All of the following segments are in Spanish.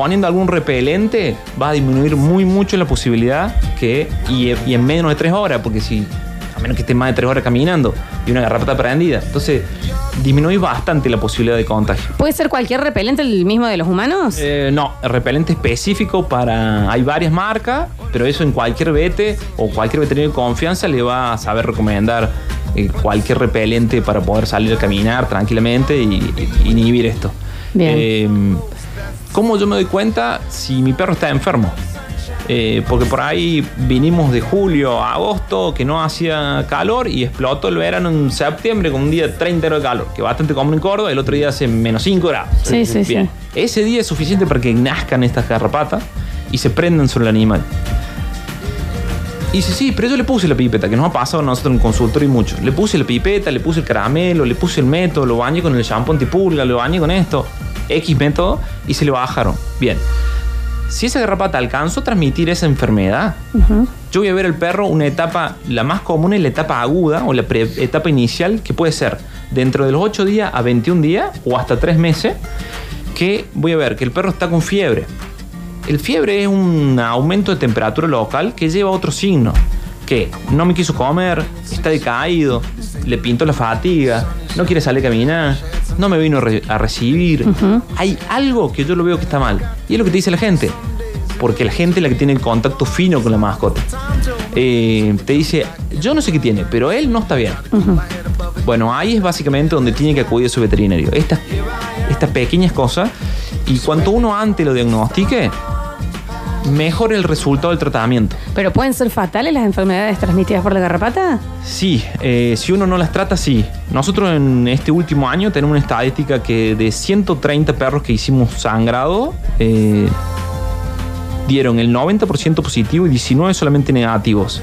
poniendo algún repelente va a disminuir muy mucho la posibilidad que, y, y en menos de tres horas, porque si, a menos que estés más de tres horas caminando y una garrapata prendida, entonces disminuye bastante la posibilidad de contagio. ¿Puede ser cualquier repelente el mismo de los humanos? Eh, no, el repelente específico para. Hay varias marcas, pero eso en cualquier vete o cualquier veterinario de confianza le va a saber recomendar eh, cualquier repelente para poder salir a caminar tranquilamente y, y inhibir esto. Bien. Eh, ¿Cómo yo me doy cuenta si mi perro está enfermo? Eh, porque por ahí vinimos de julio a agosto que no hacía calor y explotó el verano en septiembre con un día de 30 grados de calor, que bastante común en Córdoba, el otro día hace menos 5 grados. Sí, sí, sí. Bien. Ese día es suficiente para que nazcan estas garrapatas y se prendan sobre el animal. Y dice, sí, pero yo le puse la pipeta, que nos ha pasado a nosotros en el consultorio y mucho. Le puse la pipeta, le puse el caramelo, le puse el método, lo bañé con el shampoo antipulga, lo bañé con esto, X método, y se le bajaron. Bien. Si esa garrapata alcanzó a transmitir esa enfermedad, yo voy a ver al perro una etapa, la más común es la etapa aguda o la etapa inicial, que puede ser dentro de los 8 días a 21 días o hasta 3 meses, que voy a ver que el perro está con fiebre. El fiebre es un aumento de temperatura local que lleva a otro signo. Que no me quiso comer, está decaído, le pintó la fatiga, no quiere salir a caminar, no me vino a, re- a recibir. Hay algo que yo lo veo que está mal. Y es lo que te dice la gente. Porque la gente es la que tiene el contacto fino con la mascota. Eh, te dice, yo no sé qué tiene, pero él no está bien. Bueno, ahí es básicamente donde tiene que acudir su veterinario. Estas, estas pequeñas cosas. Y cuanto uno antes lo diagnostique, mejor el resultado del tratamiento. ¿Pero pueden ser fatales las enfermedades transmitidas por la garrapata? Sí, eh, si uno no las trata, sí. Nosotros en este último año tenemos una estadística que de 130 perros que hicimos sangrado, eh, dieron el 90% positivo y 19 solamente negativos.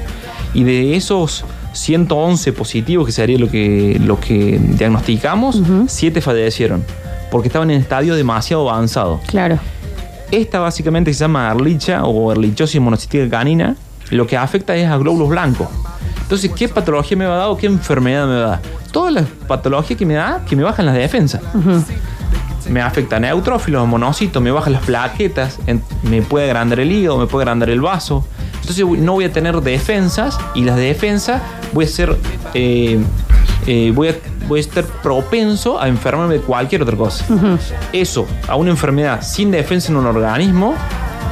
Y de esos 111 positivos, que sería lo que, lo que diagnosticamos, 7 fallecieron. Porque estaban en estadio demasiado avanzado. Claro. Esta básicamente se llama arlicha o erlichosis monocítica canina. Lo que afecta es a glóbulos blancos. Entonces, ¿qué patología me va a dar o qué enfermedad me va a dar? Todas las patologías que me da, que me bajan las defensas. Me afecta a neutrófilos, monocitos, me bajan las plaquetas, me puede agrandar el hígado, me puede agrandar el vaso. Entonces no voy a tener defensas y las defensas voy a ser, eh, eh, voy, a, voy a estar propenso a enfermarme de cualquier otra cosa. Eso, a una enfermedad sin defensa en un organismo,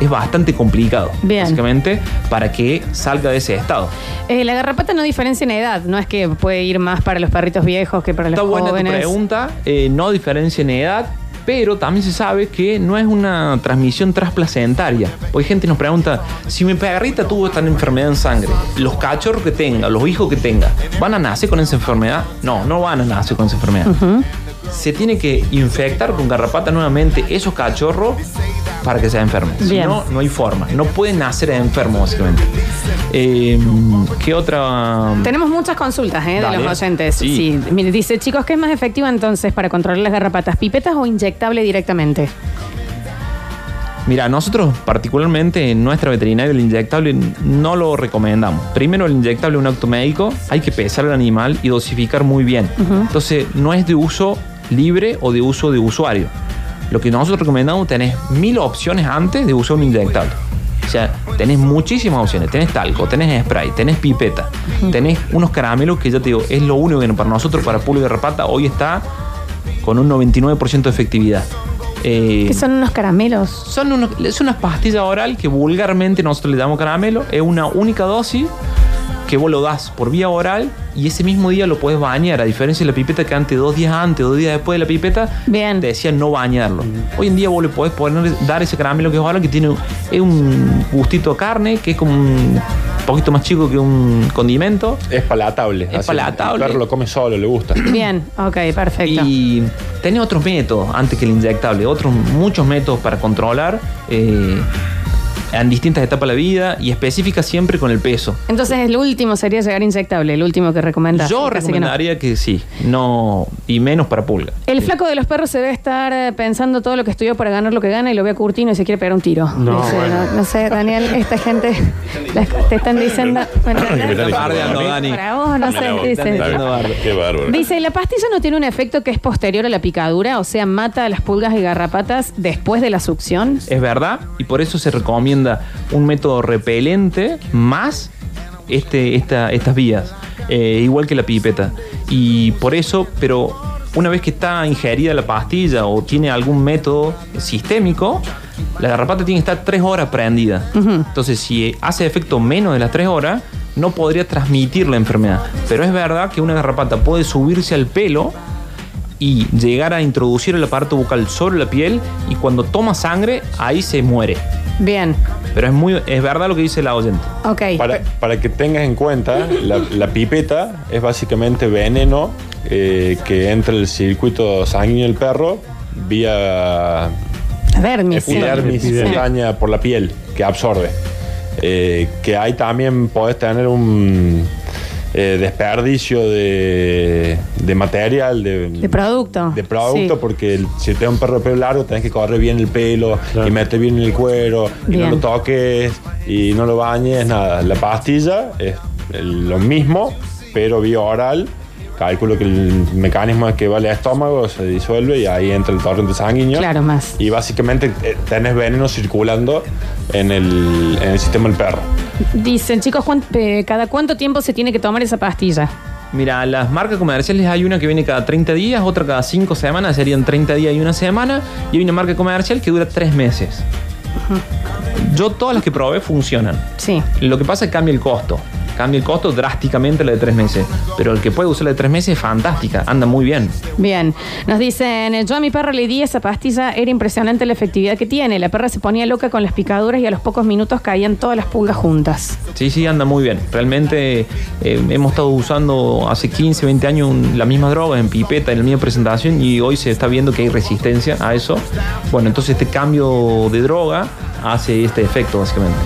es bastante complicado. Bien. Básicamente, para que salga de ese estado. Eh, la garrapata no diferencia en edad, no es que puede ir más para los perritos viejos que para los Está buena tu jóvenes. pregunta, eh, no diferencia en edad, pero también se sabe que no es una transmisión transplacentaria. Porque gente nos pregunta, si mi perrita tuvo esta enfermedad en sangre, los cachorros que tenga, los hijos que tenga, ¿van a nacer con esa enfermedad? No, no van a nacer con esa enfermedad. Se tiene que infectar con garrapata nuevamente esos cachorros para que se enfermen. Si no, no hay forma. No pueden nacer enfermos, básicamente. Eh, ¿Qué otra...? Tenemos muchas consultas ¿eh, de los oyentes. Sí. Sí. Mire, dice, chicos, ¿qué es más efectivo entonces para controlar las garrapatas? ¿Pipetas o inyectable directamente? Mira, nosotros particularmente en nuestra veterinaria el inyectable no lo recomendamos. Primero el inyectable es un acto médico, hay que pesar al animal y dosificar muy bien. Entonces no es de uso libre o de uso de usuario. Lo que nosotros recomendamos tenés mil opciones antes de usar un inyectable. O sea, tenés muchísimas opciones. Tenés talco, tenés spray, tenés pipeta, tenés unos caramelos que ya te digo, es lo único que para nosotros, para pulga de rapata, hoy está con un 99% de efectividad. Eh, ¿Qué son unos caramelos? son unos- es una pastilla oral que vulgarmente nosotros le damos caramelo. Es una única dosis que vos lo das por vía oral y ese mismo día lo puedes bañar. A diferencia de la pipeta que antes, dos días antes, dos días después de la pipeta, Bien. te decían no bañarlo. Hoy en día vos le podés poner, dar ese caramelo que es oral que tiene es un gustito a carne, que es como un poquito más chico que un condimento. Es palatable. Es palatable. El perro lo come solo, le gusta. Bien, ok, perfecto. Y tenés otros métodos antes que el inyectable, otros muchos métodos para controlar. eh, en distintas etapas de la vida y específica siempre con el peso. Entonces el último sería llegar inyectable, el último que recomendas. Yo Casi que no. recomendaría que, sí, no y menos para pulga. El flaco de los perros se debe estar eh, pensando todo lo que estudió para ganar lo que gana y lo ve a Curtino y se quiere pegar un tiro. No, Dice, bueno. no, no sé, Daniel, esta gente las- te están diciendo. Bueno? Dani. para vos, no sé. Qué bárbaro. Dice, ¿la pastilla no tiene un efecto que es posterior a la picadura? O sea, mata a las pulgas y garrapatas después de la succión. Es verdad, y por eso se recomienda un método repelente más este, esta- estas vías, eh, igual que la pipeta. Y por eso, pero una vez que está ingerida la pastilla o tiene algún método sistémico, la garrapata tiene que estar tres horas prendida. Entonces, si hace efecto menos de las tres horas, no podría transmitir la enfermedad. Pero es verdad que una garrapata puede subirse al pelo y llegar a introducir el aparato bucal sobre la piel y cuando toma sangre, ahí se muere. Bien, Pero es muy es verdad lo que dice la oyente. ok. Para, para que tengas en cuenta, la, la pipeta es básicamente veneno eh, que entra el circuito sanguíneo del perro vía Dermis. sí. epidermis Epidermis. cutánea por la piel que absorbe. Eh, que ahí también podés tener un eh, desperdicio de, de material, de, De producto. de producto, Sí. porque el- si te da un perro de pelo largo, tenés que correr bien el pelo Claro. y meter bien el cuero y Bien. no lo toques y no lo bañes, nada. La pastilla es el- lo mismo, pero vía oral. Calculo que el mecanismo es que va al estómago, se disuelve y ahí entra el torrente sanguíneo. Claro, más. Y básicamente eh, tenés veneno circulando en el, en el sistema del perro. Dicen, chicos, ¿cuán- eh, ¿cada cuánto tiempo se tiene que tomar esa pastilla? Mira, las marcas comerciales hay una que viene cada 30 días, otra cada 5 semanas, serían 30 días y una semana, y hay una marca comercial que dura 3 meses. Yo todas las que probé funcionan. Sí. Lo que pasa es que cambia el costo. Cambia el costo drásticamente la de 3 meses. Pero el que puede usar la de 3 meses es fantástica, anda muy bien. Bien, nos dicen, yo a mi perra le di esa pastilla, era impresionante la efectividad que tiene. La perra se ponía loca con las picaduras y a los pocos minutos caían todas las pulgas juntas. Sí, sí, anda muy bien. Realmente eh, hemos estado usando hace 15, 20 años un- la misma droga en pipeta en la misma presentación y hoy se está viendo que hay resistencia a eso. Bueno, entonces este cambio de droga hace este efecto básicamente.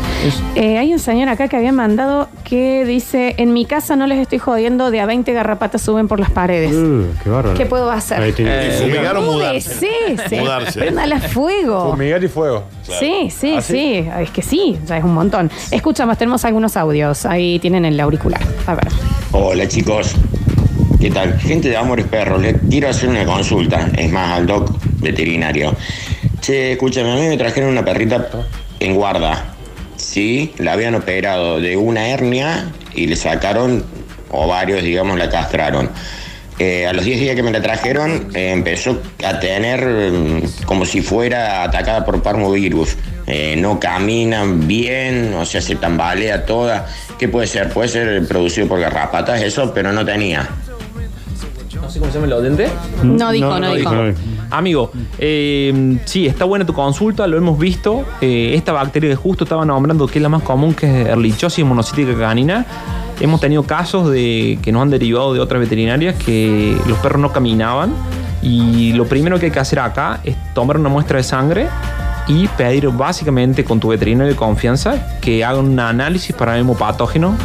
Eh, hay un señor acá que había mandado que dice, en mi casa no les estoy jodiendo, de a 20 garrapatas suben por las paredes. Uh, qué bárbaro. ¿Qué puedo hacer? Ahí tiene Eh, fumigar. o mudarse. Sí, sí. Mudarse. Fuego. Fumigar y fuego. Sí, sí, ¿Ah, sí, sí? Es que sí, ya es un montón. Escuchamos, tenemos algunos audios. Ahí tienen el auricular. A ver. Hola chicos, ¿qué tal? Gente de Amores Perros, le quiero hacer una consulta, es más al doc veterinario. Che, escúchame, a mí me trajeron una perrita en guarda. Sí, la habían operado de una hernia y le sacaron ovarios, digamos, la castraron. Eh, a los 10 días que me la trajeron, eh, empezó a tener mm, como si fuera atacada por parmovirus. Eh, no caminan bien, o sea, se tambalea toda. ¿Qué puede ser? Puede ser producido por garrapatas, eso, pero no tenía. No sé cómo se llama el oyente. No dijo, no, dijo. no dijo. Amigo, eh, sí, está buena tu consulta, lo hemos visto. Eh, esta bacteria que justo estaba nombrando, que es la más común, que es Ehrlichiosis monocítica canina. Hemos tenido casos de que nos han derivado de otras veterinarias que los perros no caminaban. Y lo primero que hay que hacer acá es tomar una muestra de sangre y pedir básicamente con tu veterinario de confianza que haga un análisis para hemopatógeno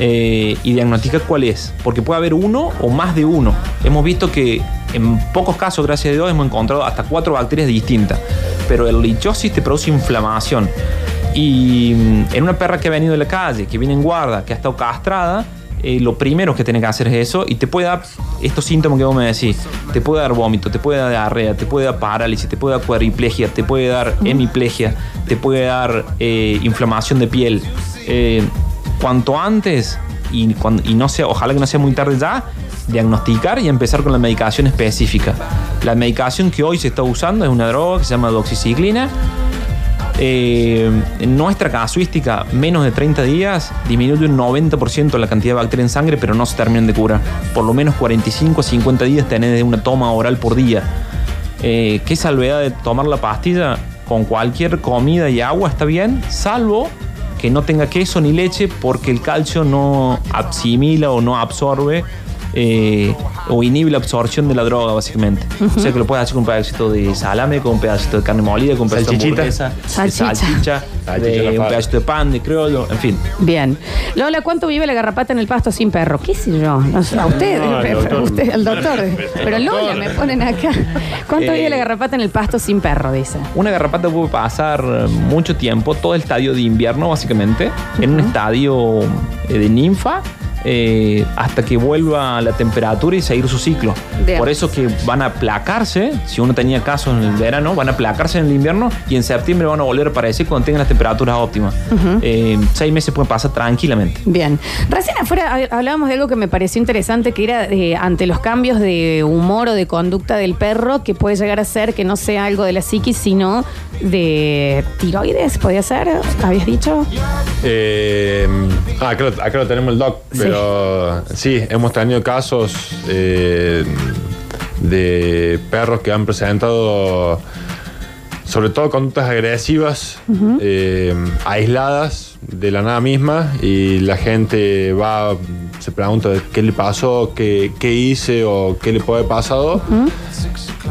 eh, y diagnostica cuál es. Porque puede haber uno o más de uno. Hemos visto que en pocos casos, gracias a Dios, hemos encontrado hasta cuatro bacterias distintas. Pero el lichosis te produce inflamación. Y mm, en una perra que ha venido de la calle, que viene en guarda, que ha estado castrada, eh, lo primero que tiene que hacer es eso y te puede dar estos síntomas que vos me decís. Te puede dar vómito, te puede dar diarrea, te puede dar parálisis, te puede dar cuadriplegia, te puede dar hemiplegia, te puede dar eh, inflamación de piel. Eh, cuanto antes, y, y no sea, ojalá que no sea muy tarde ya, diagnosticar y empezar con la medicación específica. La medicación que hoy se está usando es una droga que se llama doxiciclina. Eh, en nuestra casuística, menos de 30 días disminuye un 90% la cantidad de bacterias en sangre, pero no se terminan de curar. Por lo menos 45 a 50 días tenés de una toma oral por día. Eh, ¿Qué salvedad de tomar la pastilla? Con cualquier comida y agua está bien, salvo que no tenga queso ni leche porque el calcio no asimila o no absorbe eh, o inhibe la absorción de la droga, básicamente. O sea que lo puedes hacer con un pedacito de salame, con un pedacito de carne molida, con un pedacito de Salchichita. hamburguesa, de Salchicha. salchicha, Salchicha de un pedacito de pan, de criollo, en fin. Bien. Lola, ¿cuánto vive la garrapata en el pasto sin perro? ¿Qué sé yo? No sé, a usted, No, al pero- doctor. usted, al doctor. Pero Lola me ponen acá. ¿Cuánto Eh, vive la garrapata en el pasto sin perro? Dice. Una garrapata puede pasar eh, mucho tiempo, todo el estadio de invierno básicamente, en un estadio eh, de ninfa. Eh, hasta que vuelva la temperatura y seguir su ciclo. Bien. Por eso que van a aplacarse, si uno tenía casos en el verano, van a aplacarse en el invierno y en septiembre van a volver a aparecer cuando tengan las temperaturas óptimas. Eh, seis meses pueden pasar tranquilamente. Bien. Recién afuera hab- hablábamos de algo que me pareció interesante, que era eh, ante los cambios de humor o de conducta del perro, que puede llegar a ser que no sea algo de la psiquis, sino de tiroides, ¿podía ser? ¿Habías dicho? Eh, ah, acá, lo, acá lo tenemos el doc, Sí. Pero sí, hemos tenido casos eh, de perros que han presentado sobre todo conductas agresivas, eh, aisladas de la nada misma y la gente va, se pregunta qué le pasó, qué, qué hice o qué le puede haber pasado.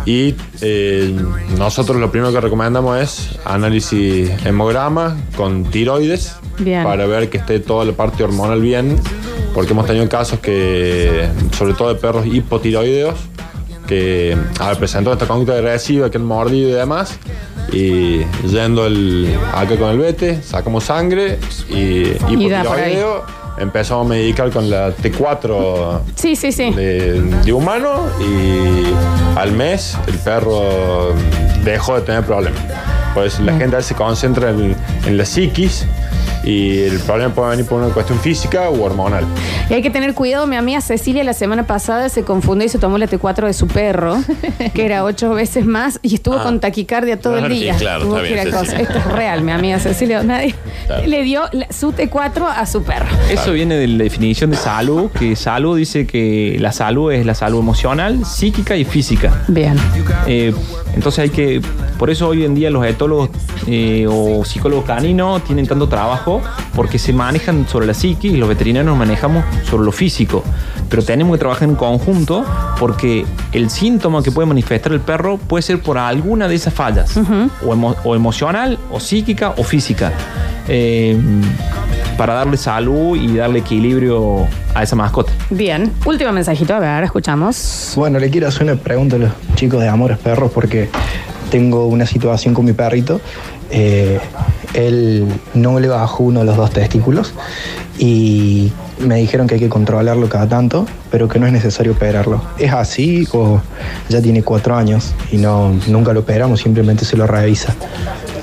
Y eh, nosotros lo primero que recomendamos es análisis hemograma con tiroides Bien. para ver que esté toda la parte hormonal bien, porque hemos tenido casos que, sobre todo de perros hipotiroideos, que a esta conducta agresiva, que han mordido y demás, y yendo el, acá con el vete, sacamos sangre y hipotiroideo, empezamos a medicar con la T4 Sí, sí, sí. de, de humano y al mes el perro dejó de tener problemas. Pues la gente a veces se concentra en, en la psiquis y el problema puede venir por una cuestión física u hormonal. Y hay que tener cuidado. Mi amiga Cecilia la semana pasada se confundió y se tomó la T4 de su perro, que era ocho veces más, y estuvo Ah. con taquicardia todo el día. sí, claro, Tuvo está bien. Esto es real, mi amiga Cecilia. Nadie Claro. le dio la- su T4 a su perro. Eso viene de la definición de salud, que salud dice que la salud es la salud emocional, psíquica y física. Bien. Eh, entonces hay que, por eso hoy en día los etólogos eh, o psicólogos caninos tienen tanto trabajo porque se manejan sobre la psique y los veterinarios manejamos sobre lo físico. Pero tenemos que trabajar en conjunto porque el síntoma que puede manifestar el perro puede ser por alguna de esas fallas, o, emo- o emocional, o psíquica, o física. Eh, para darle salud y darle equilibrio a esa mascota. Bien. Último mensajito, a ver, escuchamos. Bueno, le quiero hacer una pregunta a los chicos de Amores Perros porque tengo una situación con mi perrito. Eh, él no le bajó uno de los dos testículos y me dijeron que hay que controlarlo cada tanto, pero que no es necesario operarlo. ¿Es así o ya tiene cuatro años y no, nunca lo operamos, simplemente se lo revisa?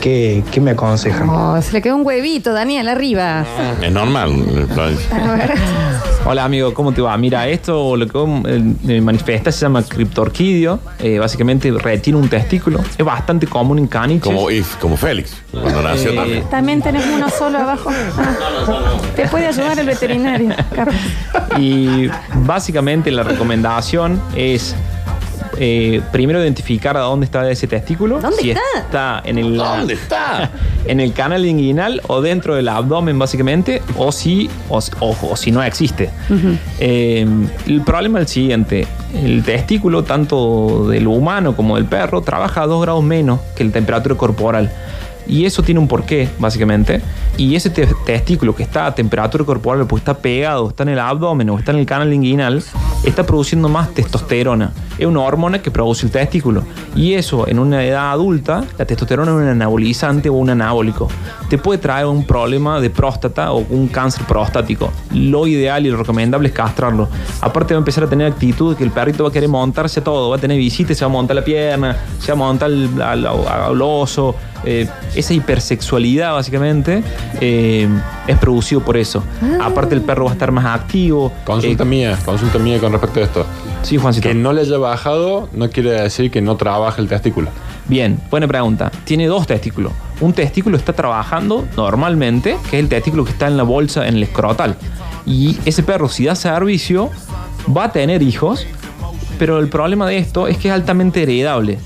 ¿Qué, qué me aconsejan? Oh, se le quedó un huevito, Daniel, arriba. Es normal. A ver. Hola amigo, ¿cómo te va? Mira, esto lo que eh, eh, manifiesta se llama criptorquidio. Eh, básicamente retiene un testículo. Es bastante común en caniches. Como, if, como Félix, cuando nació Eh, también. También tenés uno solo abajo. Ah, te puede ayudar el veterinario, Carlos. Y básicamente la recomendación es eh, primero identificar a dónde está ese testículo. ¿Dónde si está? está en el, ¿Dónde está? en el canal inguinal o dentro del abdomen básicamente, o si, o, o- o si no existe. Eh, el problema es el siguiente, el testículo tanto del humano como del perro trabaja a 2 grados menos que la temperatura corporal. Y eso tiene un porqué, básicamente. Y ese te- testículo que está a temperatura corporal, pues está pegado, está en el abdomen o está en el canal inguinal, está produciendo más testosterona. Es una hormona que produce el testículo. Y eso, en una edad adulta, la testosterona es un anabolizante o un anabólico. Te puede traer un problema de próstata o un cáncer prostático. Lo ideal y lo recomendable es castrarlo. Aparte va a empezar a tener actitud que el perrito va a querer montarse todo, va a tener visitas, se va a montar la pierna, se va a montar al- al oso. Eh, esa hipersexualidad básicamente eh, es producido por eso. Aparte el perro va a estar más activo. Consulta Eh, mía, consulta mía con respecto a esto. sí, Juancito. Que no le haya bajado no quiere decir que no trabaja el testículo. Bien, buena pregunta. Tiene dos testículos. Un testículo está trabajando normalmente, que es el testículo que está en la bolsa, en el escrotal. Y ese perro, si da servicio, va a tener hijos, pero el problema de esto es que es altamente heredable.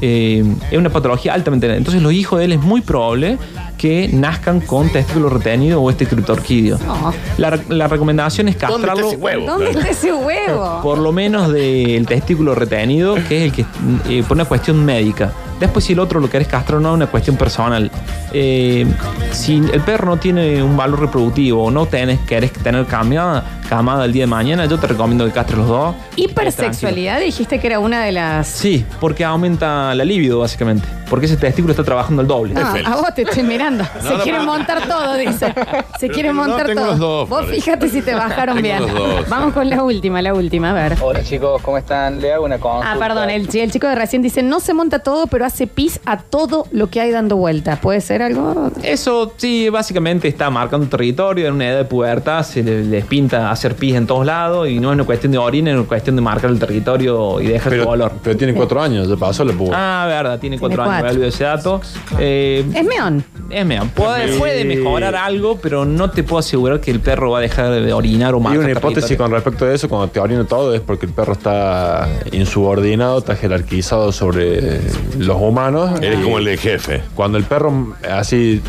Eh, es una patología altamente. Entonces los hijos de él es muy probable que nazcan con testículo retenido o este criptorquidio. No. La, la recomendación es ¿Dónde está castrarlo ese huevo? ¿Dónde está ese huevo? por lo menos del testículo retenido, que es el que eh, por una cuestión médica. Después si el otro lo querés castrar o no, es una cuestión personal. Eh, si el perro no tiene un valor reproductivo o no tenés, querés tener camada, camada el día de mañana, yo te recomiendo que castres los dos. Hipersexualidad, dijiste que era una de las. Sí, porque aumenta la libido, básicamente. Porque ese testículo está trabajando el doble. Ah, Félix. a vos te estoy mirando. Se no, quiere montar todo, dice. Se quiere no, montar tengo todo. los dos, vos fíjate si te bajaron Tengo bien. los dos. Vamos con la última, la última, a ver. Hola chicos, ¿cómo están? Le hago una consulta. Ah, perdón, el, el chico de recién dice, no se monta todo, pero hace pis a todo lo que hay dando vuelta. ¿Puede ser algo? Eso sí, básicamente está marcando territorio en una edad de pubertad, se le- les pinta hacer pis en todos lados y no es una cuestión de orina, es una cuestión de marcar el territorio y dejar Pero, su olor. pero tiene cuatro años, ya pasó la pubertad. Ah, verdad, tiene cuatro Tiene años, me olvidé ese dato. Eh, Es meón. Es puede, Sí. puede mejorar algo, pero no te puedo asegurar que el perro va a dejar de orinar o Y marcar una hipótesis con respecto a eso, cuando te orina todo, es porque el perro está insubordinado, está jerarquizado sobre los humanos. Eres Y como el de jefe. Cuando el perro, así,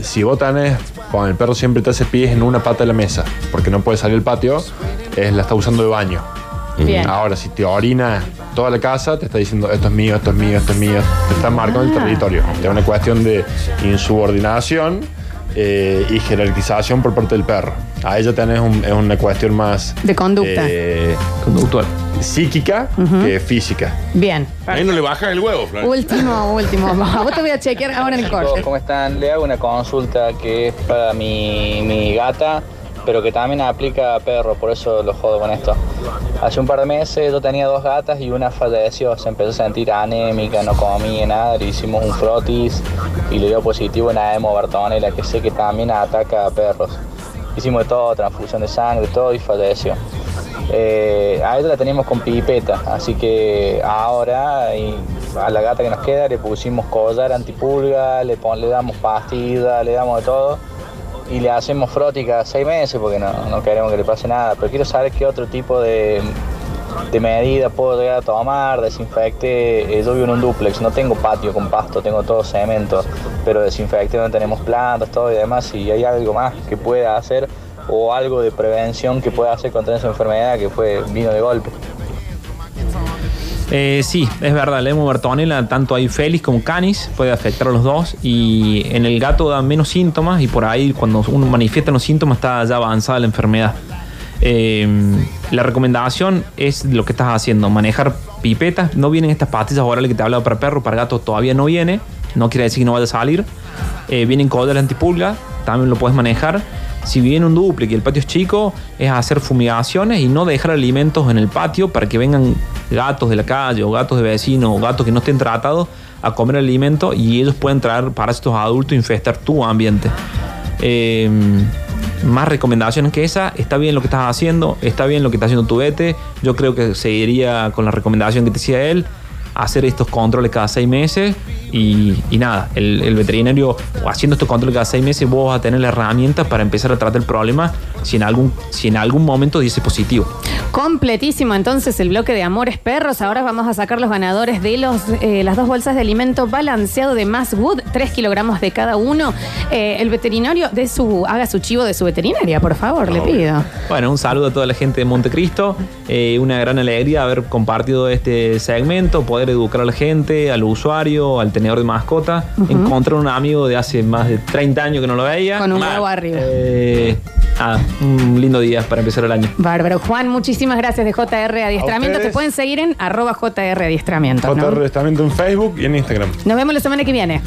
si vos tenés, cuando el perro siempre te hace pies en una pata de la mesa, porque no puede salir al patio, es, la está usando de baño. Bien. Ahora, si te orina toda la casa, te está diciendo esto es mío, esto es mío, esto es mío. Te está marcando el Ah. territorio. Es una cuestión de insubordinación eh, y jerarquización por parte del perro. Ahí ya tenés un- es una cuestión más De conducta. eh, Conductual. psíquica que física. Bien. Ahí no le bajan el huevo, Flor. Último, último. A vos te voy a chequear ahora en el Chicos, corte. ¿cómo están? Le hago una consulta que es para mi, mi gata, pero que también aplica a perro, por eso lo jodo con esto. Hace un par de meses yo tenía dos gatas y una falleció, se empezó a sentir anémica, no comía nada, le hicimos un frotis y le dio positivo en AEMO Bartonella, que sé que también ataca a perros. Hicimos todo, transfusión de sangre, todo y falleció. Eh, a ella la teníamos con pipeta, así que ahora y a la gata que nos queda le pusimos collar antipulga, le, pon- le damos pastilla, le damos de todo y le hacemos frótica seis meses porque no, no queremos que le pase nada. Pero quiero saber qué otro tipo de, de medida puedo llegar a tomar, desinfecte. Eh, yo vivo en un duplex, no tengo patio con pasto, tengo todo cemento, pero desinfecte no tenemos plantas, todo y demás. Si hay algo más que pueda hacer o algo de prevención que pueda hacer contra esa enfermedad que fue vino de golpe. Eh, sí, es verdad, la hemobertonela, tanto hay Félix como Canis, puede afectar a los dos. Y en el gato da menos síntomas, y por ahí, cuando uno manifiesta los síntomas, está ya avanzada la enfermedad. Eh, la recomendación es lo que estás haciendo: manejar pipetas. No vienen estas pastillas orales que te hablaba para perro, para gato todavía no viene. No quiere decir que no vaya a salir. Eh, vienen collar antipulga, también lo puedes manejar. Si viene un duple y el patio es chico, es hacer fumigaciones y no dejar alimentos en el patio para que vengan gatos de la calle o gatos de vecinos o gatos que no estén tratados a comer alimento y ellos pueden traer parásitos adultos e infestar tu ambiente. Eh, más recomendaciones que esa, está bien lo que estás haciendo, está bien lo que está haciendo tu vete. Yo creo que seguiría con la recomendación que te decía él, hacer estos controles cada seis meses y, y nada, el, veterinario haciendo estos controles cada seis meses vos vas a tener la herramienta para empezar a tratar el problema si en algún, si en algún momento dice positivo. Completísimo entonces el bloque de Amores Perros. Ahora vamos a sacar los ganadores de los, eh, las dos bolsas de alimento balanceado de Mass Wood, 3 kilogramos de cada uno. Eh, el veterinario de su, haga su chivo de su veterinaria, por favor, le pido. Bueno, un saludo a toda la gente de Montecristo. Eh, una gran alegría haber compartido este segmento, poder educar a la gente, al usuario, al tenedor de mascota. Encontrar un amigo de hace más de 30 años que no lo veía. Con un huevo arriba. Nada, un lindo día para empezar el año. Bárbaro. Juan, muchísimas gracias de JR Adiestramiento. Te pueden seguir en arroba JR Adiestramiento. ¿no? JR Estamento en Facebook y en Instagram. Nos vemos la semana que viene.